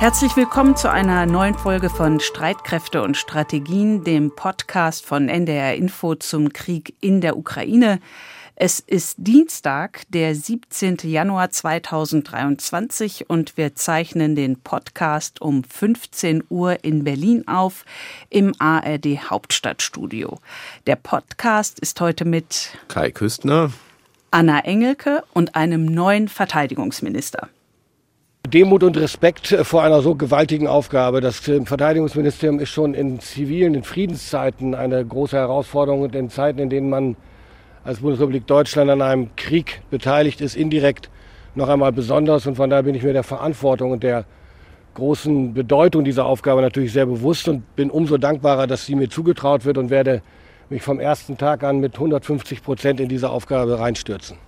Herzlich willkommen zu einer neuen Folge von Streitkräfte und Strategien, dem Podcast von NDR Info zum Krieg in der Ukraine. Es ist Dienstag, der 17. Januar 2023 und wir zeichnen den Podcast um 15 Uhr in Berlin auf im ARD Hauptstadtstudio. Der Podcast ist heute mit Kai Küstner, Anna Engelke und einem neuen Verteidigungsminister. Demut und Respekt vor einer so gewaltigen Aufgabe. Das Verteidigungsministerium ist schon in zivilen, in Friedenszeiten eine große Herausforderung und in Zeiten, in denen man als Bundesrepublik Deutschland an einem Krieg beteiligt ist, indirekt noch einmal besonders. Und von daher bin ich mir der Verantwortung und der großen Bedeutung dieser Aufgabe natürlich sehr bewusst und bin umso dankbarer, dass sie mir zugetraut wird und werde mich vom ersten Tag an mit 150 Prozent in diese Aufgabe reinstürzen.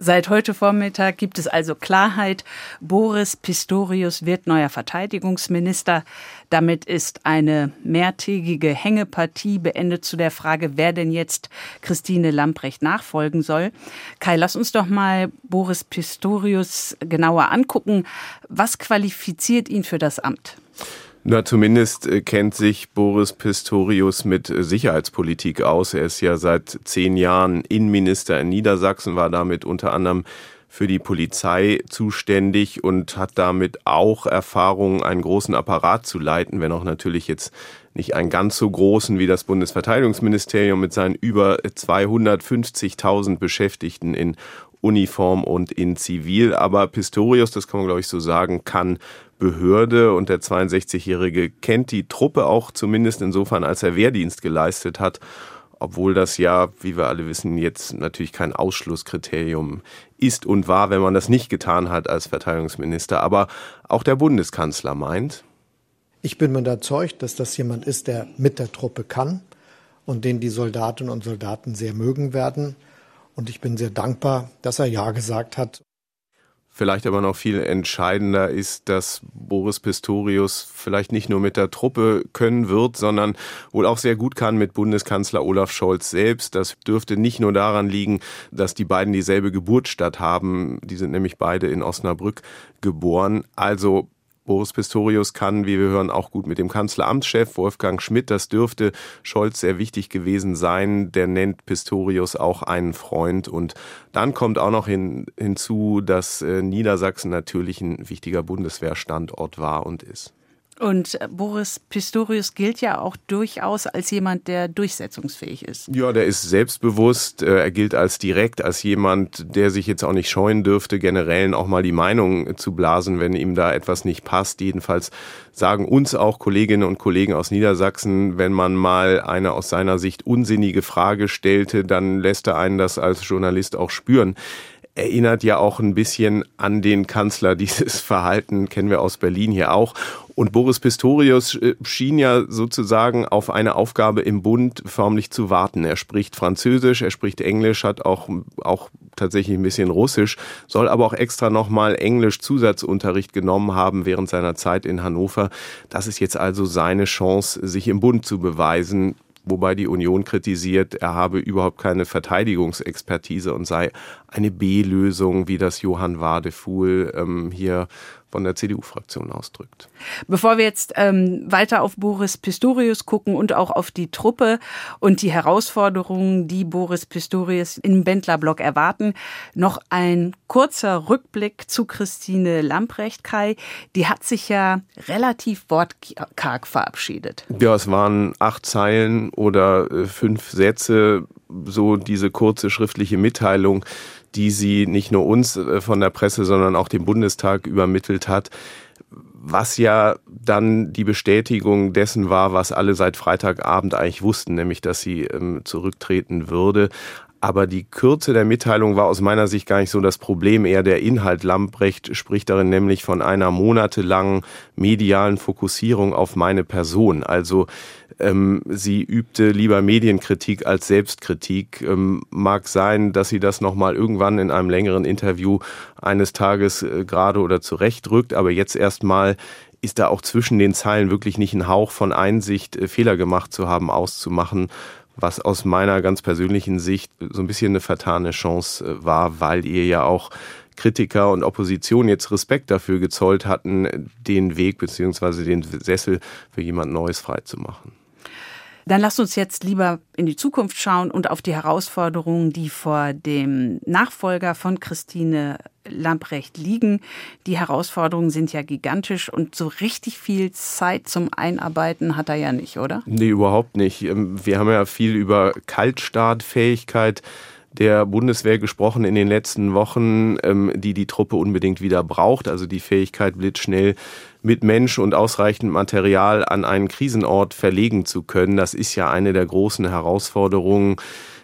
Seit heute Vormittag gibt es also Klarheit. Boris Pistorius wird neuer Verteidigungsminister. Damit ist eine mehrtägige Hängepartie beendet zu der Frage, wer denn jetzt Christine Lamprecht nachfolgen soll. Kai, lass uns doch mal Boris Pistorius genauer angucken. Was qualifiziert ihn für das Amt? Na, zumindest äh, kennt sich Boris Pistorius mit äh, Sicherheitspolitik aus. Er ist ja seit zehn Jahren Innenminister in Niedersachsen, war damit unter anderem für die Polizei zuständig und hat damit auch Erfahrung, einen großen Apparat zu leiten, wenn auch natürlich jetzt nicht einen ganz so großen wie das Bundesverteidigungsministerium mit seinen über 250.000 Beschäftigten in Uniform und in Zivil. Aber Pistorius, das kann man glaube ich so sagen, kann Behörde und der 62-Jährige kennt die Truppe auch zumindest insofern, als er Wehrdienst geleistet hat, obwohl das ja, wie wir alle wissen, jetzt natürlich kein Ausschlusskriterium ist und war, wenn man das nicht getan hat als Verteidigungsminister. Aber auch der Bundeskanzler meint, ich bin mir überzeugt, dass das jemand ist, der mit der Truppe kann und den die Soldatinnen und Soldaten sehr mögen werden. Und ich bin sehr dankbar, dass er Ja gesagt hat. Vielleicht aber noch viel entscheidender ist, dass Boris Pistorius vielleicht nicht nur mit der Truppe können wird, sondern wohl auch sehr gut kann mit Bundeskanzler Olaf Scholz selbst. Das dürfte nicht nur daran liegen, dass die beiden dieselbe Geburtsstadt haben. Die sind nämlich beide in Osnabrück geboren. Also Boris Pistorius kann, wie wir hören, auch gut mit dem Kanzleramtschef Wolfgang Schmidt. Das dürfte Scholz sehr wichtig gewesen sein. Der nennt Pistorius auch einen Freund. Und dann kommt auch noch hin, hinzu, dass äh, Niedersachsen natürlich ein wichtiger Bundeswehrstandort war und ist. Und Boris Pistorius gilt ja auch durchaus als jemand, der durchsetzungsfähig ist. Ja, der ist selbstbewusst. Äh, er gilt als direkt, als jemand, der sich jetzt auch nicht scheuen dürfte, generell auch mal die Meinung zu blasen, wenn ihm da etwas nicht passt. Jedenfalls sagen uns auch Kolleginnen und Kollegen aus Niedersachsen, wenn man mal eine aus seiner Sicht unsinnige Frage stellte, dann lässt er einen das als Journalist auch spüren erinnert ja auch ein bisschen an den Kanzler. Dieses Verhalten kennen wir aus Berlin hier auch. Und Boris Pistorius äh, schien ja sozusagen auf eine Aufgabe im Bund förmlich zu warten. Er spricht Französisch, er spricht Englisch, hat auch, auch tatsächlich ein bisschen Russisch, soll aber auch extra nochmal Englisch Zusatzunterricht genommen haben während seiner Zeit in Hannover. Das ist jetzt also seine Chance, sich im Bund zu beweisen wobei die Union kritisiert, er habe überhaupt keine Verteidigungsexpertise und sei eine B-Lösung, wie das Johann Wadefuhl ähm, hier von der CDU-Fraktion ausdrückt. Bevor wir jetzt ähm, weiter auf Boris Pistorius gucken und auch auf die Truppe und die Herausforderungen, die Boris Pistorius im Bendlerblock erwarten, noch ein kurzer Rückblick zu Christine Lamprecht, Kai. Die hat sich ja relativ wortkarg verabschiedet. Ja, es waren acht Zeilen oder äh, fünf Sätze, so diese kurze schriftliche Mitteilung, die sie nicht nur uns äh, von der Presse, sondern auch dem Bundestag übermittelt hat, was ja dann die Bestätigung dessen war, was alle seit Freitagabend eigentlich wussten, nämlich dass sie ähm, zurücktreten würde. Aber die Kürze der Mitteilung war aus meiner Sicht gar nicht so das Problem, eher der Inhalt. Lamprecht spricht darin nämlich von einer monatelangen medialen Fokussierung auf meine Person. Also ähm, sie übte lieber Medienkritik als Selbstkritik. Ähm, mag sein, dass sie das nochmal irgendwann in einem längeren Interview eines Tages äh, gerade oder zurechtrückt, aber jetzt erstmal ist da auch zwischen den Zeilen wirklich nicht ein Hauch von Einsicht, äh, Fehler gemacht zu haben, auszumachen was aus meiner ganz persönlichen Sicht so ein bisschen eine vertane Chance äh, war, weil ihr ja auch Kritiker und Opposition jetzt Respekt dafür gezollt hatten, den Weg bzw. den Sessel für jemand Neues freizumachen. Dann lasst uns jetzt lieber in die Zukunft schauen und auf die Herausforderungen, die vor dem Nachfolger von Christine Lamprecht liegen. Die Herausforderungen sind ja gigantisch und so richtig viel Zeit zum Einarbeiten hat er ja nicht, oder? Nee, überhaupt nicht. Ähm, wir haben ja viel über Kaltstartfähigkeit der Bundeswehr gesprochen in den letzten Wochen, ähm, die die Truppe unbedingt wieder braucht. Also die Fähigkeit, blitzschnell mit Mensch und ausreichend Material an einen Krisenort verlegen zu können. Das ist ja eine der großen Herausforderungen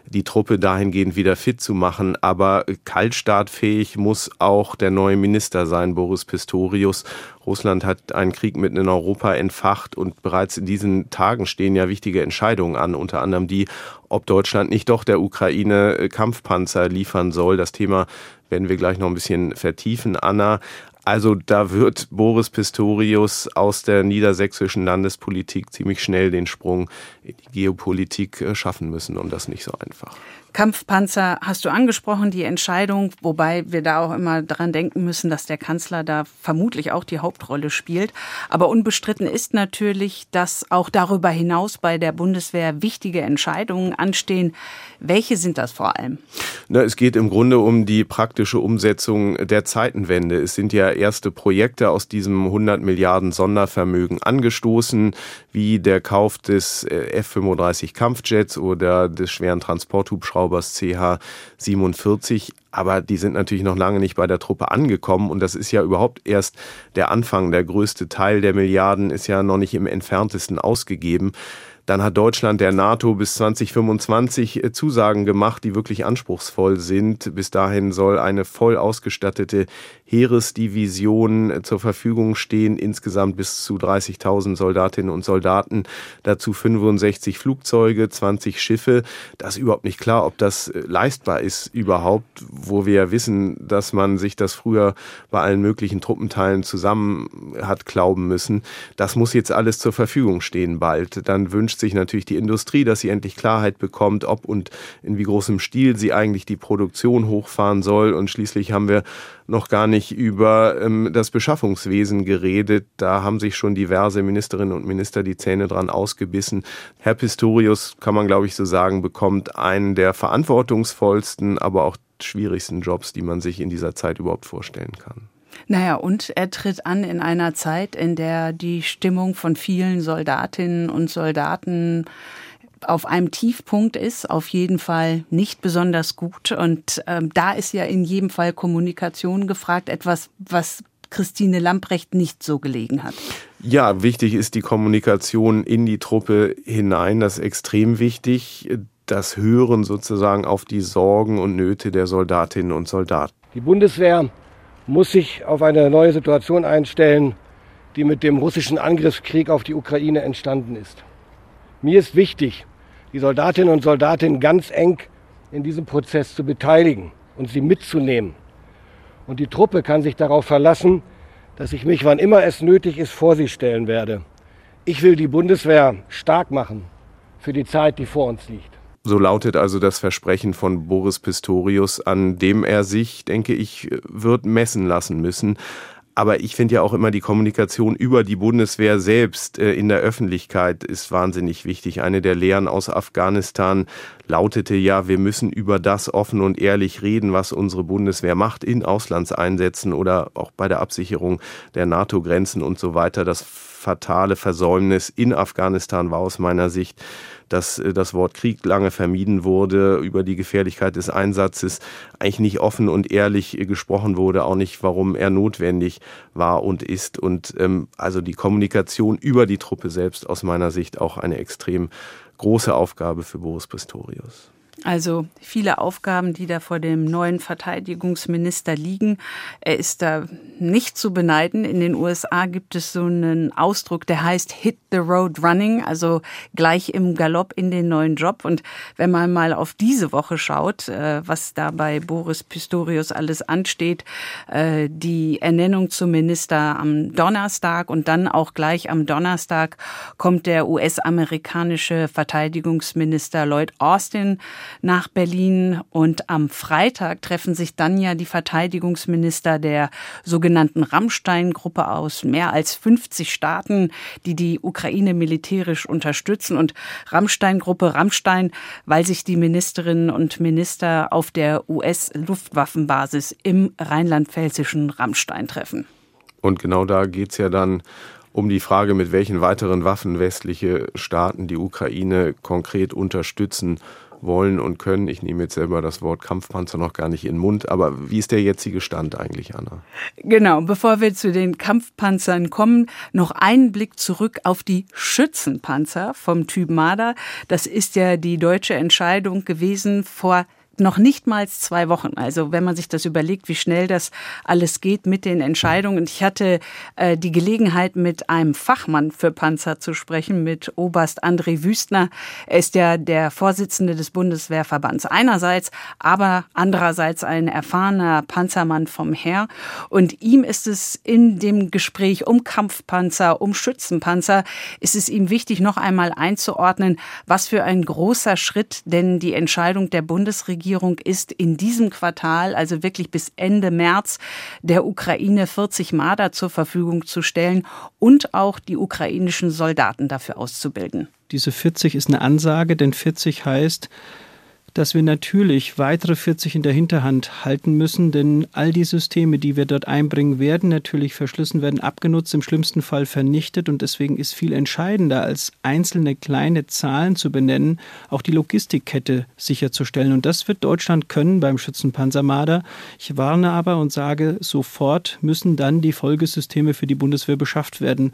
die Truppe dahingehend wieder fit zu machen. Aber kaltstartfähig muss auch der neue Minister sein, Boris Pistorius. Russland hat einen Krieg mitten in Europa entfacht und bereits in diesen Tagen stehen ja wichtige Entscheidungen an, unter anderem die, ob Deutschland nicht doch der Ukraine Kampfpanzer liefern soll. Das Thema werden wir gleich noch ein bisschen vertiefen, Anna. Also da wird Boris Pistorius aus der niedersächsischen Landespolitik ziemlich schnell den Sprung in die Geopolitik äh, schaffen müssen und das nicht so einfach. Kampfpanzer hast du angesprochen, die Entscheidung, wobei wir da auch immer dran denken müssen, dass der Kanzler da vermutlich auch die Hauptrolle spielt. Aber unbestritten ist natürlich, dass auch darüber hinaus bei der Bundeswehr wichtige Entscheidungen anstehen. Welche sind das vor allem? Na, es geht im Grunde um die praktische Umsetzung der Zeitenwende. Es sind ja erste Projekte aus diesem 100 Milliarden Sondervermögen angestoßen, wie der Kauf des äh, F-35 Kampfjets oder des schweren Transporthubschraubers Hubschraubers CH-47. Aber die sind natürlich noch lange nicht bei der Truppe angekommen. Und das ist ja überhaupt erst der Anfang. Der größte Teil der Milliarden ist ja noch nicht im entferntesten ausgegeben. Dann hat Deutschland der NATO bis 2025 äh, Zusagen gemacht, die wirklich anspruchsvoll sind. Bis dahin soll eine voll ausgestattete Heeresdivision äh, zur Verfügung stehen, insgesamt bis zu 30.000 Soldatinnen und Soldaten, dazu 65 Flugzeuge, 20 Schiffe. Das ist überhaupt nicht klar, ob das äh, leistbar ist überhaupt, wo wir ja wissen, dass man sich das früher bei allen möglichen Truppenteilen zusammen hat glauben müssen. Das muss jetzt alles zur Verfügung stehen bald. Dann wünscht sich natürlich die Industrie, dass sie endlich Klarheit bekommt, ob und in wie großem Stil sie eigentlich die Produktion hochfahren soll. Und schließlich haben wir noch gar nicht über ähm, das Beschaffungswesen geredet. Da haben sich schon diverse Ministerinnen und Minister die Zähne dran ausgebissen. Herr Pistorius, kann man glaube ich so sagen, bekommt einen der verantwortungsvollsten, aber auch schwierigsten Jobs, die man sich in dieser Zeit überhaupt vorstellen kann. Naja, und er tritt an in einer Zeit, in der die Stimmung von vielen Soldatinnen und Soldaten auf einem Tiefpunkt ist, auf jeden Fall nicht besonders gut. Und ähm, da ist ja in jedem Fall Kommunikation gefragt, etwas, was Christine Lamprecht nicht so gelegen hat. Ja, wichtig ist die Kommunikation in die Truppe hinein. Das ist extrem wichtig. Das Hören sozusagen auf die Sorgen und Nöte der Soldatinnen und Soldaten. Die Bundeswehr muss sich auf eine neue Situation einstellen, die mit dem russischen Angriffskrieg auf die Ukraine entstanden ist. Mir ist wichtig, die Soldatinnen und Soldaten ganz eng in diesem Prozess zu beteiligen und sie mitzunehmen. Und die Truppe kann sich darauf verlassen, dass ich mich, wann immer es nötig ist, vor sie stellen werde. Ich will die Bundeswehr stark machen für die Zeit, die vor uns liegt. So lautet also das Versprechen von Boris Pistorius, an dem er sich, denke ich, wird messen lassen müssen. Aber ich finde ja auch immer die Kommunikation über die Bundeswehr selbst äh, in der Öffentlichkeit ist wahnsinnig wichtig. Eine der Lehren aus Afghanistan lautete ja, wir müssen über das offen und ehrlich reden, was unsere Bundeswehr macht in Auslandseinsätzen oder auch bei der Absicherung der NATO-Grenzen und so weiter. Das fatale Versäumnis in Afghanistan war aus meiner Sicht, dass äh, das Wort Krieg lange vermieden wurde, über die Gefährlichkeit des Einsatzes eigentlich nicht offen und ehrlich äh, gesprochen wurde, auch nicht, warum er notwendig war und ist. Und ähm, also die Kommunikation über die Truppe selbst aus meiner Sicht auch eine extrem große Aufgabe für Boris Pistorius. Also viele Aufgaben, die da vor dem neuen Verteidigungsminister liegen. Er ist da nicht zu beneiden. In den USA gibt es so einen Ausdruck, der heißt Hit the Road Running, also gleich im Galopp in den neuen Job. Und wenn man mal auf diese Woche schaut, äh, was da bei Boris Pistorius alles ansteht, äh, die Ernennung zum Minister am Donnerstag und dann auch gleich am Donnerstag kommt der US-amerikanische Verteidigungsminister Lloyd Austin nach Berlin. Und am Freitag treffen sich dann ja die Verteidigungsminister der sogenannten Rammstein-Gruppe aus. Mehr als 50 Staaten, die die Ukraine militärisch unterstützen. Und Rammstein-Gruppe Rammstein, weil sich die Ministerinnen und Minister auf der US-Luftwaffenbasis im rheinland-pfälzischen Rammstein treffen. Und genau da geht es ja dann um die Frage, mit welchen weiteren Waffen westliche Staaten die Ukraine konkret unterstützen wollen und können. Ich nehme jetzt selber das Wort Kampfpanzer noch gar nicht in den Mund, aber wie ist der jetzige Stand eigentlich, Anna? Genau, bevor wir zu den Kampfpanzern kommen, noch einen Blick zurück auf die Schützenpanzer vom Typ Marder. Das ist ja die deutsche Entscheidung gewesen vor noch nicht mal zwei Wochen. Also wenn man sich das überlegt, wie schnell das alles geht mit den Entscheidungen. Ich hatte äh, die Gelegenheit, mit einem Fachmann für Panzer zu sprechen, mit Oberst André Wüstner. Er ist ja der Vorsitzende des Bundeswehrverbands einerseits, aber andererseits ein erfahrener Panzermann vom Heer. Und ihm ist es in dem Gespräch um Kampfpanzer, um Schützenpanzer, ist es ihm wichtig, noch einmal einzuordnen, was für ein großer Schritt denn die Entscheidung der Bundesregierung Bundesregierung ist in diesem Quartal, also wirklich bis Ende März, der Ukraine 40 Marder zur Verfügung zu stellen und auch die ukrainischen Soldaten dafür auszubilden. Diese 40 ist eine Ansage, denn 40 heißt, dass wir natürlich weitere 40 in der Hinterhand halten müssen, denn all die Systeme, die wir dort einbringen, werden natürlich verschlissen, werden abgenutzt, im schlimmsten Fall vernichtet und deswegen ist viel entscheidender, als einzelne kleine Zahlen zu benennen, auch die Logistikkette sicherzustellen. Und das wird Deutschland können beim Schützenpanzer Marder. Ich warne aber und sage, sofort müssen dann die Folgesysteme für die Bundeswehr beschafft werden.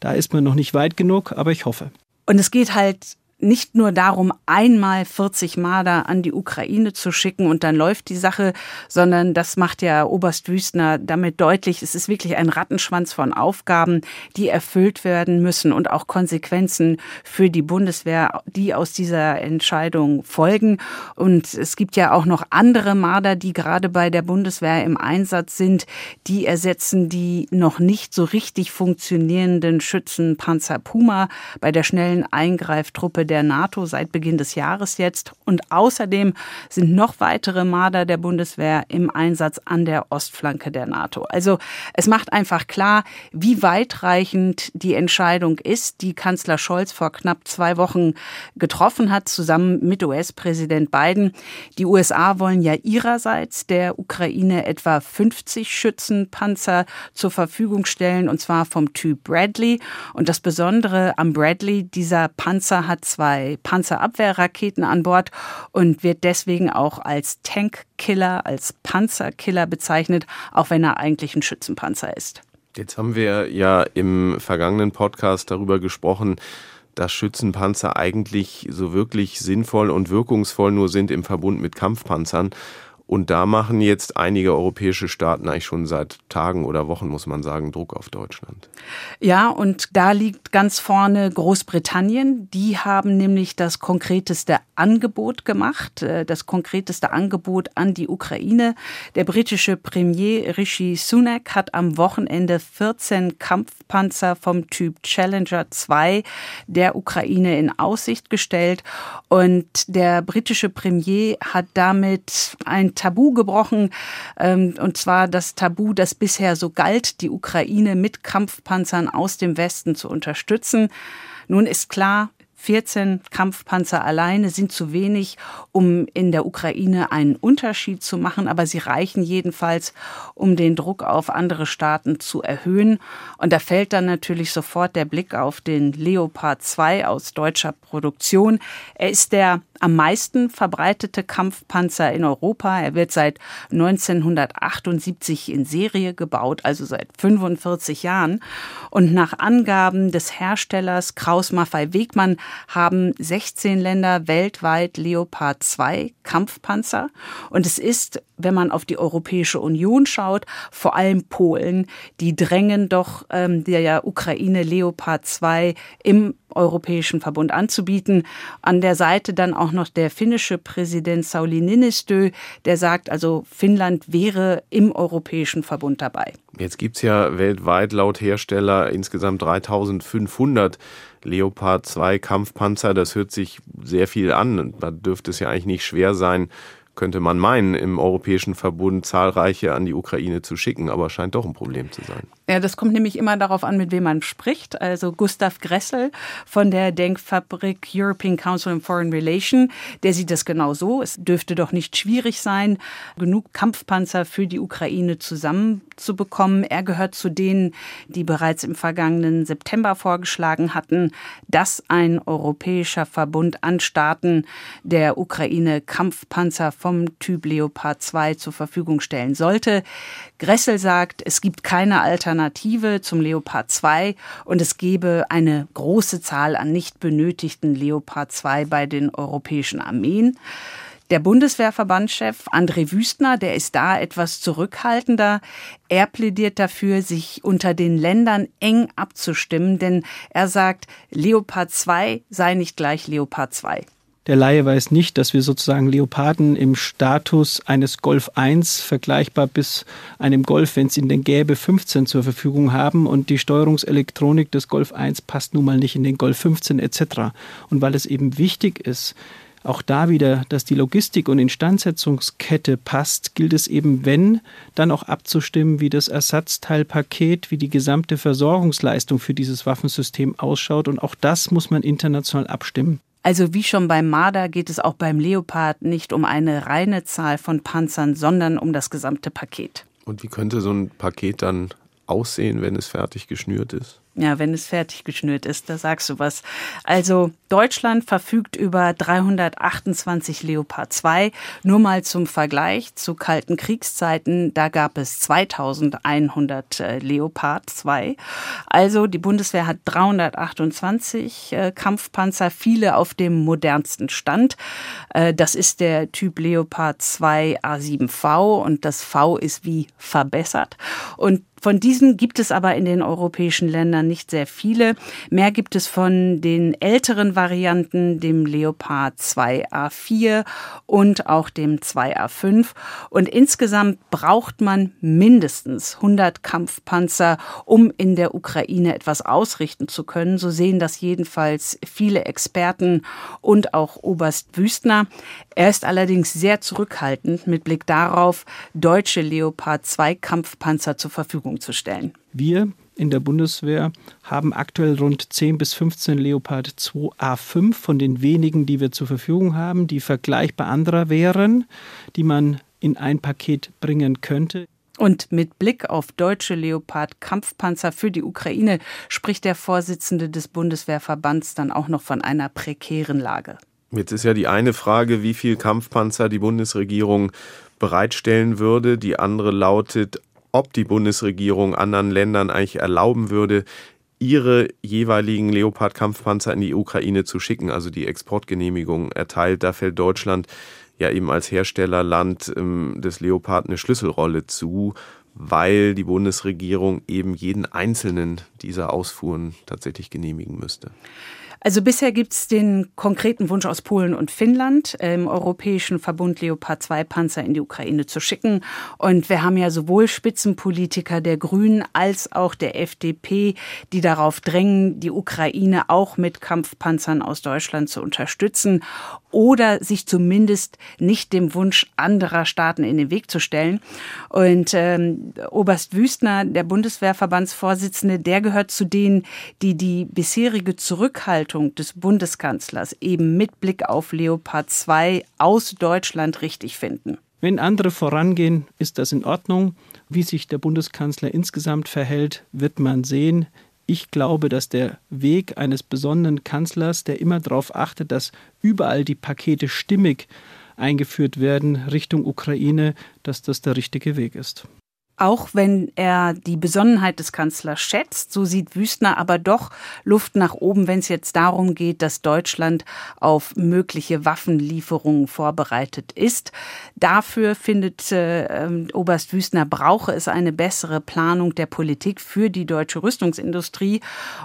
Da ist man noch nicht weit genug, aber ich hoffe. Und es geht halt nicht nur darum, einmal 40 Marder an die Ukraine zu schicken und dann läuft die Sache, sondern das macht ja Oberst Wüstner damit deutlich, es ist wirklich ein Rattenschwanz von Aufgaben, die erfüllt werden müssen und auch Konsequenzen für die Bundeswehr, die aus dieser Entscheidung folgen. Und es gibt ja auch noch andere Marder, die gerade bei der Bundeswehr im Einsatz sind, die ersetzen die noch nicht so richtig funktionierenden Schützenpanzer Puma bei der schnellen Eingreiftruppe der NATO seit Beginn des Jahres jetzt. Und außerdem sind noch weitere Marder der Bundeswehr im Einsatz an der Ostflanke der NATO. Also es macht einfach klar, wie weitreichend die Entscheidung ist, die Kanzler Scholz vor knapp zwei Wochen getroffen hat, zusammen mit US-Präsident Biden. Die USA wollen ja ihrerseits der Ukraine etwa 50 Schützenpanzer zur Verfügung stellen, und zwar vom Typ Bradley. Und das Besondere am Bradley, dieser Panzer hat zwei Panzerabwehrraketen an Bord und wird deswegen auch als Tankkiller, als Panzerkiller bezeichnet, auch wenn er eigentlich ein Schützenpanzer ist. Jetzt haben wir ja im vergangenen Podcast darüber gesprochen, dass Schützenpanzer eigentlich so wirklich sinnvoll und wirkungsvoll nur sind im Verbund mit Kampfpanzern. Und da machen jetzt einige europäische Staaten eigentlich schon seit Tagen oder Wochen, muss man sagen, Druck auf Deutschland. Ja, und da liegt ganz vorne Großbritannien. Die haben nämlich das konkreteste Angebot gemacht, äh, das konkreteste Angebot an die Ukraine. Der britische Premier Rishi Sunak hat am Wochenende 14 Kampfpanzer vom Typ Challenger 2 der Ukraine in Aussicht gestellt. Und der britische Premier hat damit ein Tabu gebrochen, ähm, und zwar das Tabu, das bisher so galt, die Ukraine mit Kampfpanzern aus dem Westen zu unterstützen. Nun ist klar, 14 Kampfpanzer alleine sind zu wenig, um in der Ukraine einen Unterschied zu machen, aber sie reichen jedenfalls, um den Druck auf andere Staaten zu erhöhen. Und da fällt dann natürlich sofort der Blick auf den Leopard 2 aus deutscher Produktion. Er ist der am meisten verbreitete Kampfpanzer in Europa. Er wird seit 1978 in Serie gebaut, also seit 45 Jahren. Und nach Angaben des Herstellers Kraus Maffei Wegmann haben 16 Länder weltweit Leopard 2 Kampfpanzer. Und es ist, wenn man auf die Europäische Union schaut, vor allem Polen, die drängen doch ähm, der Ukraine Leopard 2 im Europäischen Verbund anzubieten. An der Seite dann auch noch der finnische Präsident Sauli Niinistö, der sagt, also Finnland wäre im Europäischen Verbund dabei. Jetzt gibt es ja weltweit laut Hersteller insgesamt 3500 Leopard 2 Kampfpanzer. Das hört sich sehr viel an. Da dürfte es ja eigentlich nicht schwer sein, könnte man meinen, im Europäischen Verbund zahlreiche an die Ukraine zu schicken, aber scheint doch ein Problem zu sein. Ja, das kommt nämlich immer darauf an, mit wem man spricht. Also Gustav Gressel von der Denkfabrik European Council on Foreign Relations, der sieht das genau so. Es dürfte doch nicht schwierig sein, genug Kampfpanzer für die Ukraine zusammenzubekommen. Er gehört zu denen, die bereits im vergangenen September vorgeschlagen hatten, dass ein europäischer Verbund an Staaten der Ukraine Kampfpanzer vom Typ Leopard 2 zur Verfügung stellen sollte. Gressel sagt, es gibt keine Alternative zum Leopard 2 und es gebe eine große Zahl an nicht benötigten Leopard 2 bei den europäischen Armeen. Der Bundeswehrverbandschef André Wüstner, der ist da etwas zurückhaltender. Er plädiert dafür, sich unter den Ländern eng abzustimmen, denn er sagt, Leopard 2 sei nicht gleich Leopard 2. Der Laie weiß nicht, dass wir sozusagen Leoparden im Status eines Golf 1 vergleichbar bis einem Golf, wenn es ihn denn gäbe, 15 zur Verfügung haben und die Steuerungselektronik des Golf 1 passt nun mal nicht in den Golf 15 etc. Und weil es eben wichtig ist, auch da wieder, dass die Logistik und Instandsetzungskette passt, gilt es eben, wenn, dann auch abzustimmen, wie das Ersatzteilpaket, wie die gesamte Versorgungsleistung für dieses Waffensystem ausschaut. Und auch das muss man international abstimmen. Also wie schon beim Marder geht es auch beim Leopard nicht um eine reine Zahl von Panzern, sondern um das gesamte Paket. Und wie könnte so ein Paket dann aussehen, wenn es fertig geschnürt ist? Ja, wenn es fertig geschnürt ist, da sagst du was. Also Deutschland verfügt über 328 Leopard 2. Nur mal zum Vergleich zu kalten Kriegszeiten, da gab es 2100 äh, Leopard 2. Also die Bundeswehr hat 328 äh, Kampfpanzer, viele auf dem modernsten Stand. Äh, das ist der Typ Leopard 2 A7V und das V ist wie verbessert. Und von diesen gibt es aber in den europäischen Ländern nicht sehr viele. Mehr gibt es von den älteren Varianten, dem Leopard 2A4 und auch dem 2A5. Und insgesamt braucht man mindestens 100 Kampfpanzer, um in der Ukraine etwas ausrichten zu können. So sehen das jedenfalls viele Experten und auch Oberst Wüstner. Er ist allerdings sehr zurückhaltend mit Blick darauf, deutsche Leopard 2 Kampfpanzer zur Verfügung zu stellen. Wir in der Bundeswehr haben aktuell rund 10 bis 15 Leopard 2A5 von den wenigen, die wir zur Verfügung haben, die vergleichbar anderer wären, die man in ein Paket bringen könnte. Und mit Blick auf deutsche Leopard-Kampfpanzer für die Ukraine spricht der Vorsitzende des Bundeswehrverbands dann auch noch von einer prekären Lage. Jetzt ist ja die eine Frage, wie viel Kampfpanzer die Bundesregierung bereitstellen würde. Die andere lautet, ob die Bundesregierung anderen Ländern eigentlich erlauben würde, ihre jeweiligen Leopard-Kampfpanzer in die Ukraine zu schicken, also die Exportgenehmigung erteilt. Da fällt Deutschland ja eben als Herstellerland ähm, des Leopard eine Schlüsselrolle zu, weil die Bundesregierung eben jeden einzelnen dieser Ausfuhren tatsächlich genehmigen müsste. Also bisher gibt es den konkreten Wunsch aus Polen und Finnland, im Europäischen Verbund Leopard 2 Panzer in die Ukraine zu schicken. Und wir haben ja sowohl Spitzenpolitiker der Grünen als auch der FDP, die darauf drängen, die Ukraine auch mit Kampfpanzern aus Deutschland zu unterstützen oder sich zumindest nicht dem Wunsch anderer Staaten in den Weg zu stellen. Und ähm, Oberst Wüstner, der Bundeswehrverbandsvorsitzende, der gehört zu denen, die die bisherige Zurückhaltung des Bundeskanzlers eben mit Blick auf Leopard 2 aus Deutschland richtig finden. Wenn andere vorangehen, ist das in Ordnung. Wie sich der Bundeskanzler insgesamt verhält, wird man sehen. Ich glaube, dass der Weg eines besonderen Kanzlers, der immer darauf achtet, dass überall die Pakete stimmig eingeführt werden Richtung Ukraine, dass das der richtige Weg ist. Auch wenn er die Besonnenheit des Kanzlers schätzt, so sieht Wüstner aber doch Luft nach oben, wenn es jetzt darum geht, dass Deutschland auf mögliche Waffenlieferungen vorbereitet ist. Dafür findet äh, Oberst Wüstner, brauche es eine bessere Planung der Politik für die deutsche Rüstungsindustrie.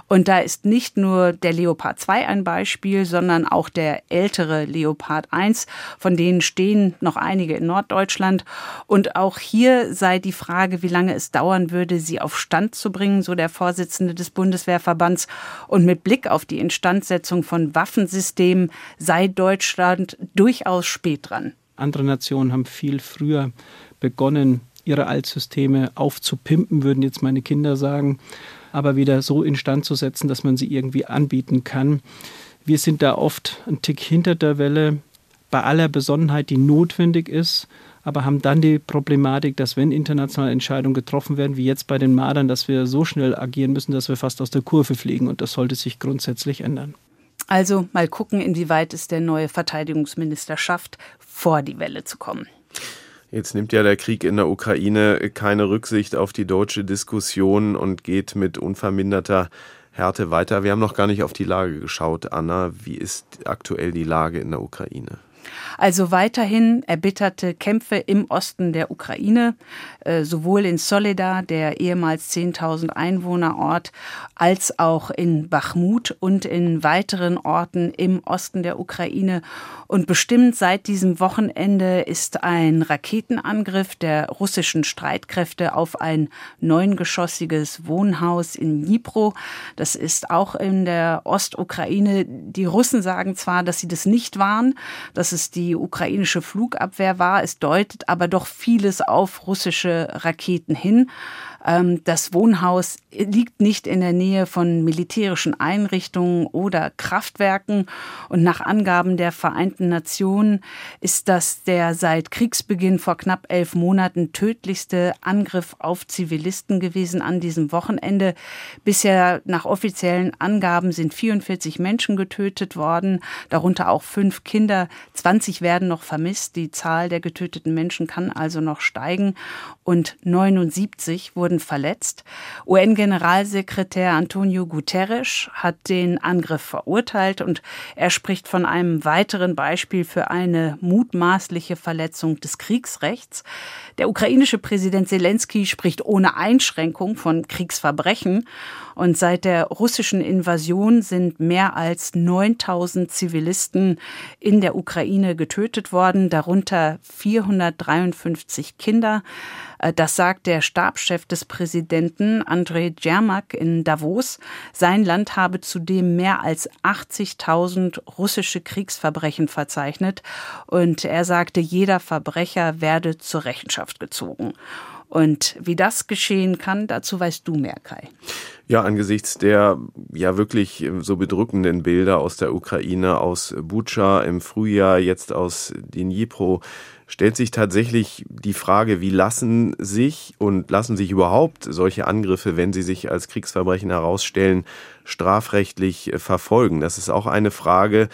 Und da ist nicht nur der Leopard 2 ein Beispiel, sondern auch der ältere Leopard 1, von denen stehen noch einige in Norddeutschland. Und auch hier sei die Frage, Frage, wie lange es dauern würde, sie auf Stand zu bringen, so der Vorsitzende des Bundeswehrverbands. Und mit Blick auf die Instandsetzung von Waffensystemen sei Deutschland durchaus spät dran. Andere Nationen haben viel früher begonnen, ihre Altsysteme aufzupimpen, würden jetzt meine Kinder sagen, aber wieder so instand zu setzen, dass man sie irgendwie anbieten kann. Wir sind da oft ein Tick hinter der Welle bei aller Besonnenheit, die notwendig ist aber haben dann die Problematik, dass wenn internationale Entscheidungen getroffen werden, wie jetzt bei den Mardern, dass wir so schnell agieren müssen, dass wir fast aus der Kurve fliegen und das sollte sich grundsätzlich ändern. Also mal gucken, inwieweit es der neue Verteidigungsminister schafft, vor die Welle zu kommen. Jetzt nimmt ja der Krieg in der Ukraine keine Rücksicht auf die deutsche Diskussion und geht mit unverminderter Härte weiter. Wir haben noch gar nicht auf die Lage geschaut. Anna, wie ist aktuell die Lage in der Ukraine? Also weiterhin erbitterte Kämpfe im Osten der Ukraine, äh, sowohl in Soledar, der ehemals 10.000 Einwohnerort, als auch in Bachmut und in weiteren Orten im Osten der Ukraine. Und bestimmt seit diesem Wochenende ist ein Raketenangriff der russischen Streitkräfte auf ein neungeschossiges Wohnhaus in Dnipro. Das ist auch in der Ostukraine. Die Russen sagen zwar, dass sie das nicht waren, dass es die ukrainische Flugabwehr war. Es deutet aber doch vieles auf russische Raketen hin. Ähm, das Wohnhaus liegt nicht in der Nähe von militärischen Einrichtungen oder Kraftwerken. Und nach Angaben der Vereinten Nationen ist das der seit Kriegsbeginn vor knapp elf Monaten tödlichste Angriff auf Zivilisten gewesen an diesem Wochenende. Bisher nach offiziellen Angaben sind 44 Menschen getötet worden, darunter auch fünf Kinder. 20 werden noch vermisst. Die Zahl der getöteten Menschen kann also noch steigen. Und 79 wurden wurden verletzt. UN-Generalsekretär Antonio Guterres hat den Angriff verurteilt und er spricht von einem weiteren Beispiel für eine mutmaßliche Verletzung des Kriegsrechts. Der ukrainische Präsident Zelensky spricht ohne Einschränkung von Kriegsverbrechen und seit der russischen Invasion sind mehr als 9000 Zivilisten in der Ukraine getötet worden, darunter 453 Kinder. Äh, das sagt der Stabschef des Präsidenten Andrei Djermak in Davos. Sein Land habe zudem mehr als 80.000 russische Kriegsverbrechen verzeichnet und er sagte, jeder Verbrecher werde zur Rechenschaft gezogen. Und wie das geschehen kann, dazu weißt du mehr, Kai. Ja, angesichts der ja wirklich so bedrückenden Bilder aus der Ukraine, aus Bucha im Frühjahr, jetzt aus Dnipro, stellt sich tatsächlich die Frage, wie lassen sich und lassen sich überhaupt solche Angriffe, wenn sie sich als Kriegsverbrechen herausstellen, strafrechtlich verfolgen? Das ist auch eine Frage,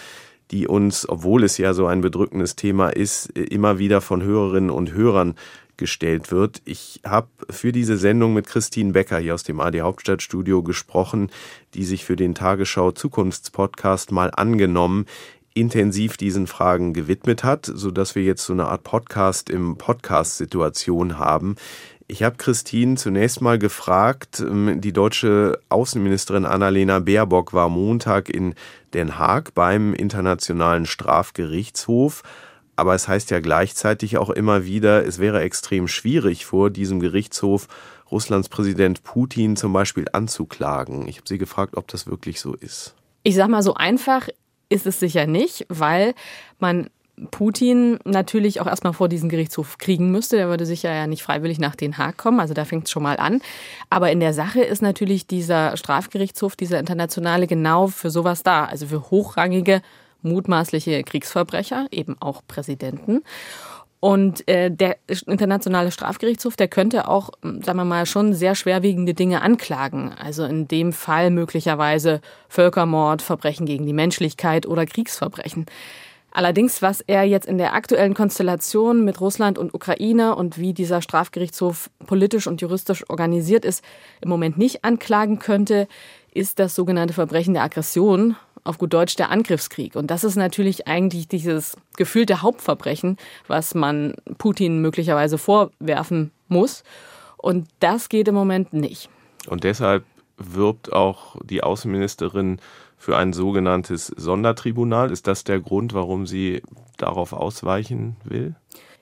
die uns, obwohl es ja so ein bedrückendes Thema ist, immer wieder von Hörerinnen und Hörern gestellt wird. Ich habe für diese Sendung mit Christine Becker hier aus dem AD Hauptstadtstudio gesprochen, die sich für den Tagesschau Zukunftspodcast mal angenommen intensiv diesen Fragen gewidmet hat, so dass wir jetzt so eine Art Podcast im Podcast-Situation haben. Ich habe Christine zunächst mal gefragt, ähm, die deutsche Außenministerin Annalena Baerbock war Montag in Den Haag beim Internationalen Strafgerichtshof. Aber es heißt ja gleichzeitig auch immer wieder, es wäre extrem schwierig vor diesem Gerichtshof Russlands Präsident Putin zum Beispiel anzuklagen. Ich habe sie gefragt, ob das wirklich so ist. Ich sage mal, so einfach ist es sicher nicht, weil man Putin natürlich auch erstmal vor diesen Gerichtshof kriegen müsste. Der würde sicher ja nicht freiwillig nach Den Haag kommen. Also da fängt es schon mal an. Aber in der Sache ist natürlich dieser Strafgerichtshof, dieser internationale, genau für sowas da. Also für hochrangige, mutmaßliche Kriegsverbrecher, eben auch Präsidenten. Und äh, der internationale Strafgerichtshof, der könnte auch, sagen wir mal, schon sehr schwerwiegende Dinge anklagen. Also in dem Fall möglicherweise Völkermord, Verbrechen gegen die Menschlichkeit oder Kriegsverbrechen. Allerdings, was er jetzt in der aktuellen Konstellation mit Russland und Ukraine und wie dieser Strafgerichtshof politisch und juristisch organisiert ist, im Moment nicht anklagen könnte, ist das sogenannte Verbrechen der Aggression, auf gut Deutsch der Angriffskrieg. Und das ist natürlich eigentlich dieses gefühlte Hauptverbrechen, was man Putin möglicherweise vorwerfen muss. Und das geht im Moment nicht. Und deshalb wirbt auch die Außenministerin für ein sogenanntes Sondertribunal. Ist das der Grund, warum sie darauf ausweichen will?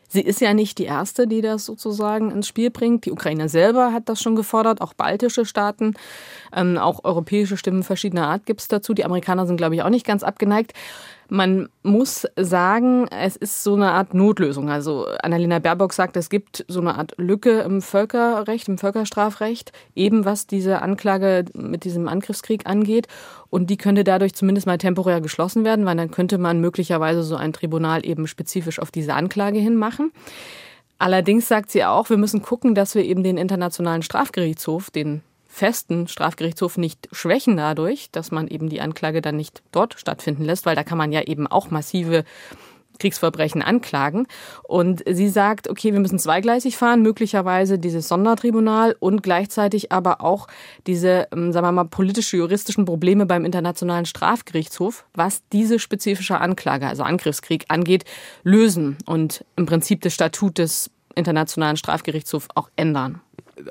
Sie ist ja nicht die Erste, die das sozusagen ins Spiel bringt. Die Ukraine selber hat das schon gefordert, auch baltische Staaten, ähm, auch europäische Stimmen verschiedener Art gibt es dazu. Die Amerikaner sind, glaube ich, auch nicht ganz abgeneigt. Man muss sagen, es ist so eine Art Notlösung. Also Annalena Baerbock sagt, es gibt so eine Art Lücke im Völkerrecht, im Völkerstrafrecht, eben was diese Anklage mit diesem Angriffskrieg angeht. Und die könnte dadurch zumindest mal temporär geschlossen werden, weil dann könnte man möglicherweise so ein Tribunal eben spezifisch auf diese Anklage hin machen. Allerdings sagt sie auch, wir müssen gucken, dass wir eben den Internationalen Strafgerichtshof, den festen Strafgerichtshof nicht schwächen dadurch, dass man eben die Anklage dann nicht dort stattfinden lässt, weil da kann man ja eben auch massive Kriegsverbrechen anklagen. Und sie sagt, okay, wir müssen zweigleisig fahren, möglicherweise dieses Sondertribunal und gleichzeitig aber auch diese, ähm, sagen wir mal, politische-juristischen Probleme beim Internationalen Strafgerichtshof, was diese spezifische Anklage, also Angriffskrieg angeht, lösen und im Prinzip das Statut des Internationalen Strafgerichtshofs auch ändern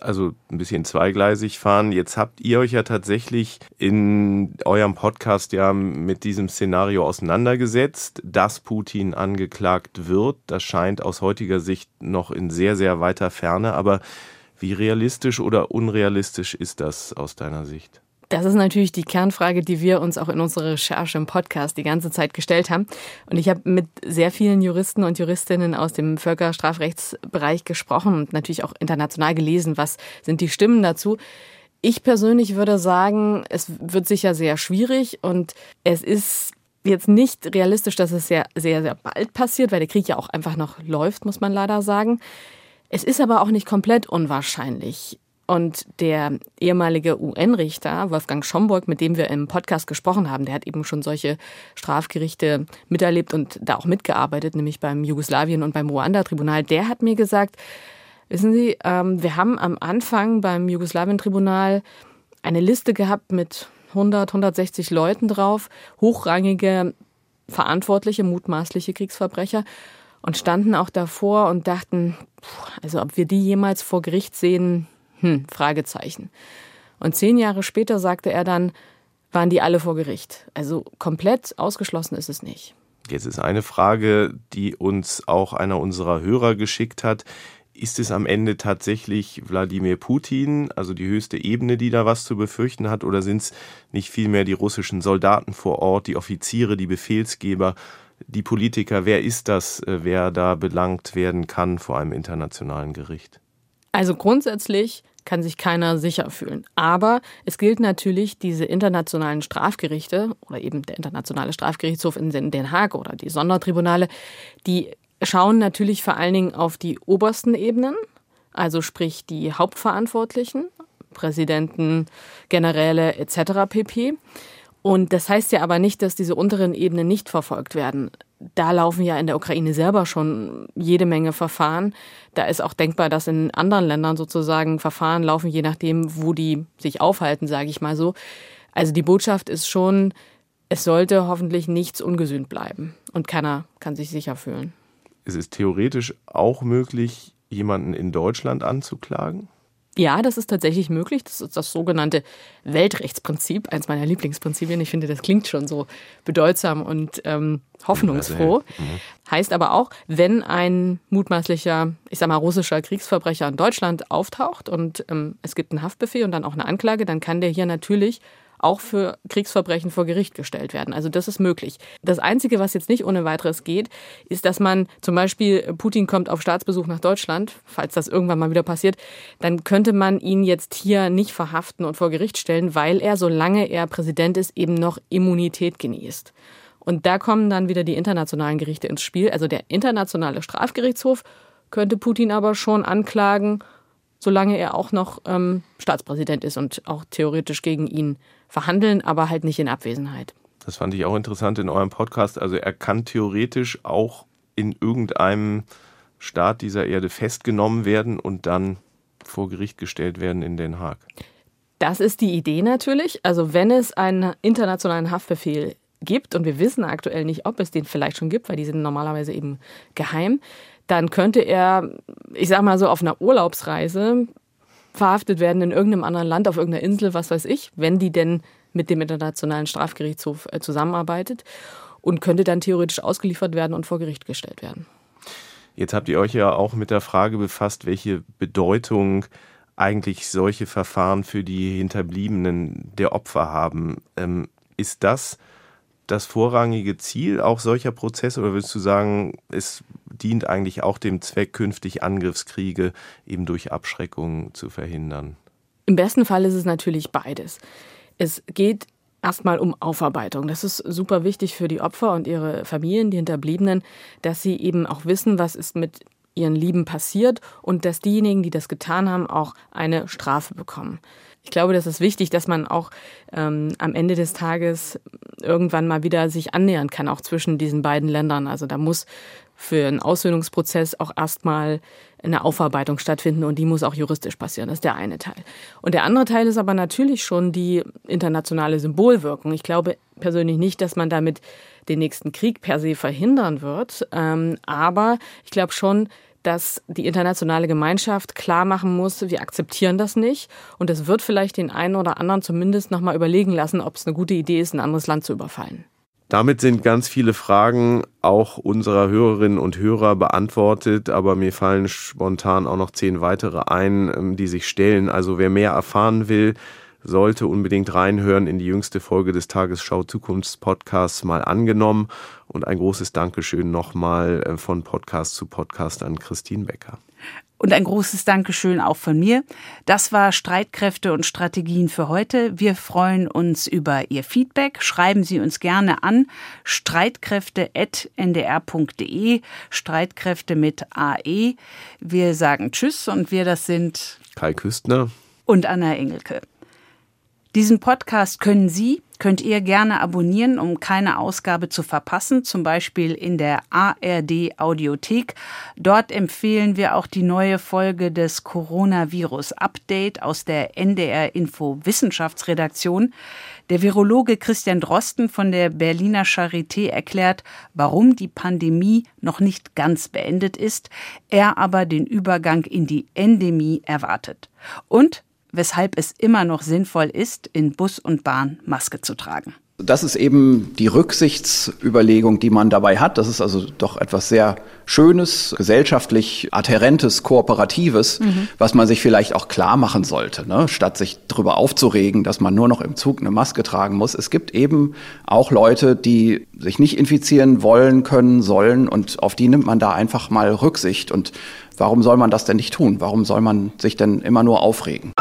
also ein bisschen zweigleisig fahren. Jetzt habt ihr euch ja tatsächlich in eurem Podcast ja mit diesem Szenario auseinandergesetzt, dass Putin angeklagt wird. Das scheint aus heutiger Sicht noch in sehr, sehr weiter Ferne. Aber wie realistisch oder unrealistisch ist das aus deiner Sicht? Das ist natürlich die Kernfrage, die wir uns auch in unserer Recherche im Podcast die ganze Zeit gestellt haben. Und ich habe mit sehr vielen Juristen und Juristinnen aus dem Völkerstrafrechtsbereich gesprochen und natürlich auch international gelesen, was sind die Stimmen dazu. Ich persönlich würde sagen, es wird sicher sehr schwierig und es ist jetzt nicht realistisch, dass es sehr, sehr, sehr bald passiert, weil der Krieg ja auch einfach noch läuft, muss man leider sagen. Es ist aber auch nicht komplett unwahrscheinlich. Und der ehemalige UN-Richter Wolfgang Schomburg, mit dem wir im Podcast gesprochen haben, der hat eben schon solche Strafgerichte miterlebt und da auch mitgearbeitet, nämlich beim Jugoslawien und beim Ruanda-Tribunal. Der hat mir gesagt, wissen Sie, ähm, wir haben am Anfang beim Jugoslawien-Tribunal eine Liste gehabt mit 100, 160 Leuten drauf, hochrangige Verantwortliche, mutmaßliche Kriegsverbrecher und standen auch davor und dachten, also ob wir die jemals vor Gericht sehen, hm, Fragezeichen. Und zehn Jahre später sagte er dann, waren die alle vor Gericht. Also komplett ausgeschlossen ist es nicht. Jetzt ist eine Frage, die uns auch einer unserer Hörer geschickt hat. Ist es am Ende tatsächlich Wladimir Putin, also die höchste Ebene, die da was zu befürchten hat, oder sind es nicht vielmehr die russischen Soldaten vor Ort, die Offiziere, die Befehlsgeber, die Politiker? Wer ist das, äh, wer da belangt werden kann vor einem internationalen Gericht? Also grundsätzlich kann sich keiner sicher fühlen. Aber es gilt natürlich, diese internationalen Strafgerichte oder eben der Internationale Strafgerichtshof in Den Haag oder die Sondertribunale, die schauen natürlich vor allen Dingen auf die obersten Ebenen, also sprich die Hauptverantwortlichen, Präsidenten, Generäle etc. pp. Und das heißt ja aber nicht, dass diese unteren Ebenen nicht verfolgt werden. Da laufen ja in der Ukraine selber schon jede Menge Verfahren. Da ist auch denkbar, dass in anderen Ländern sozusagen Verfahren laufen, je nachdem, wo die sich aufhalten, sage ich mal so. Also die Botschaft ist schon, es sollte hoffentlich nichts ungesühnt bleiben und keiner kann sich sicher fühlen. Es ist theoretisch auch möglich, jemanden in Deutschland anzuklagen? Ja, das ist tatsächlich möglich. Das ist das sogenannte Weltrechtsprinzip, eins meiner Lieblingsprinzipien. Ich finde, das klingt schon so bedeutsam und ähm, hoffnungsfroh. Mhm. Heißt aber auch, wenn ein mutmaßlicher, ich sag mal, russischer Kriegsverbrecher in Deutschland auftaucht und ähm, es gibt einen Haftbefehl und dann auch eine Anklage, dann kann der hier natürlich auch für Kriegsverbrechen vor Gericht gestellt werden. Also das ist möglich. Das Einzige, was jetzt nicht ohne weiteres geht, ist, dass man zum Beispiel, Putin kommt auf Staatsbesuch nach Deutschland, falls das irgendwann mal wieder passiert, dann könnte man ihn jetzt hier nicht verhaften und vor Gericht stellen, weil er, solange er Präsident ist, eben noch Immunität genießt. Und da kommen dann wieder die internationalen Gerichte ins Spiel. Also der internationale Strafgerichtshof könnte Putin aber schon anklagen, solange er auch noch ähm, Staatspräsident ist und auch theoretisch gegen ihn verhandeln, aber halt nicht in Abwesenheit. Das fand ich auch interessant in eurem Podcast. Also er kann theoretisch auch in irgendeinem Staat dieser Erde festgenommen werden und dann vor Gericht gestellt werden in Den Haag. Das ist die Idee natürlich. Also wenn es einen internationalen Haftbefehl gibt, und wir wissen aktuell nicht, ob es den vielleicht schon gibt, weil die sind normalerweise eben geheim, dann könnte er, ich sag mal so, auf einer Urlaubsreise verhaftet werden in irgendeinem anderen Land, auf irgendeiner Insel, was weiß ich, wenn die denn mit dem Internationalen Strafgerichtshof äh, zusammenarbeitet und könnte dann theoretisch ausgeliefert werden und vor Gericht gestellt werden. Jetzt habt ihr euch ja auch mit der Frage befasst, welche Bedeutung eigentlich solche Verfahren für die Hinterbliebenen der Opfer haben. Ähm, ist das das vorrangige Ziel auch solcher Prozesse oder würdest du sagen, es dient eigentlich auch dem Zweck, künftig Angriffskriege eben durch Abschreckung zu verhindern? Im besten Fall ist es natürlich beides. Es geht erstmal um Aufarbeitung. Das ist super wichtig für die Opfer und ihre Familien, die Hinterbliebenen, dass sie eben auch wissen, was ist mit ihren Lieben passiert und dass diejenigen, die das getan haben, auch eine Strafe bekommen. Ich glaube, das ist wichtig, dass man auch ähm, am Ende des Tages irgendwann mal wieder sich annähern kann, auch zwischen diesen beiden Ländern. Also da muss für einen Aussöhnungsprozess auch erstmal eine Aufarbeitung stattfinden und die muss auch juristisch passieren. Das ist der eine Teil. Und der andere Teil ist aber natürlich schon die internationale Symbolwirkung. Ich glaube persönlich nicht, dass man damit den nächsten Krieg per se verhindern wird. Ähm, aber ich glaube schon, dass die internationale Gemeinschaft klar machen muss, wir akzeptieren das nicht. Und es wird vielleicht den einen oder anderen zumindest nochmal überlegen lassen, ob es eine gute Idee ist, ein anderes Land zu überfallen. Damit sind ganz viele Fragen auch unserer Hörerinnen und Hörer beantwortet, aber mir fallen spontan auch noch zehn weitere ein, ähm, die sich stellen. Also wer mehr erfahren will, sollte unbedingt reinhören in die jüngste Folge des Tagesschau Zukunftspodcasts mal angenommen. Und ein großes Dankeschön nochmal äh, von Podcast zu Podcast an Christine Becker. Und ein großes Dankeschön auch von mir. Das war Streitkräfte und Strategien für heute. Wir freuen uns über Ihr Feedback. Schreiben Sie uns gerne an streitkräfte.ndr.de. Streitkräfte mit AE. Wir sagen Tschüss und wir das sind Kai Küstner und Anna Engelke. Diesen Podcast können Sie, könnt ihr gerne abonnieren, um keine Ausgabe zu verpassen, zum Beispiel in der ARD Audiothek. Dort empfehlen wir auch die neue Folge des Coronavirus Update aus der NDR Info Wissenschaftsredaktion. Der Virologe Christian Drosten von der Berliner Charité erklärt, warum die Pandemie noch nicht ganz beendet ist, er aber den Übergang in die Endemie erwartet. Und weshalb es immer noch sinnvoll ist, in Bus und Bahn Maske zu tragen. Das ist eben die Rücksichtsüberlegung, die man dabei hat. Das ist also doch etwas sehr Schönes, gesellschaftlich adhärentes, kooperatives, mhm. was man sich vielleicht auch klar machen sollte, ne? statt sich darüber aufzuregen, dass man nur noch im Zug eine Maske tragen muss. Es gibt eben auch Leute, die sich nicht infizieren wollen, können, sollen und auf die nimmt man da einfach mal Rücksicht. Und warum soll man das denn nicht tun? Warum soll man sich denn immer nur aufregen?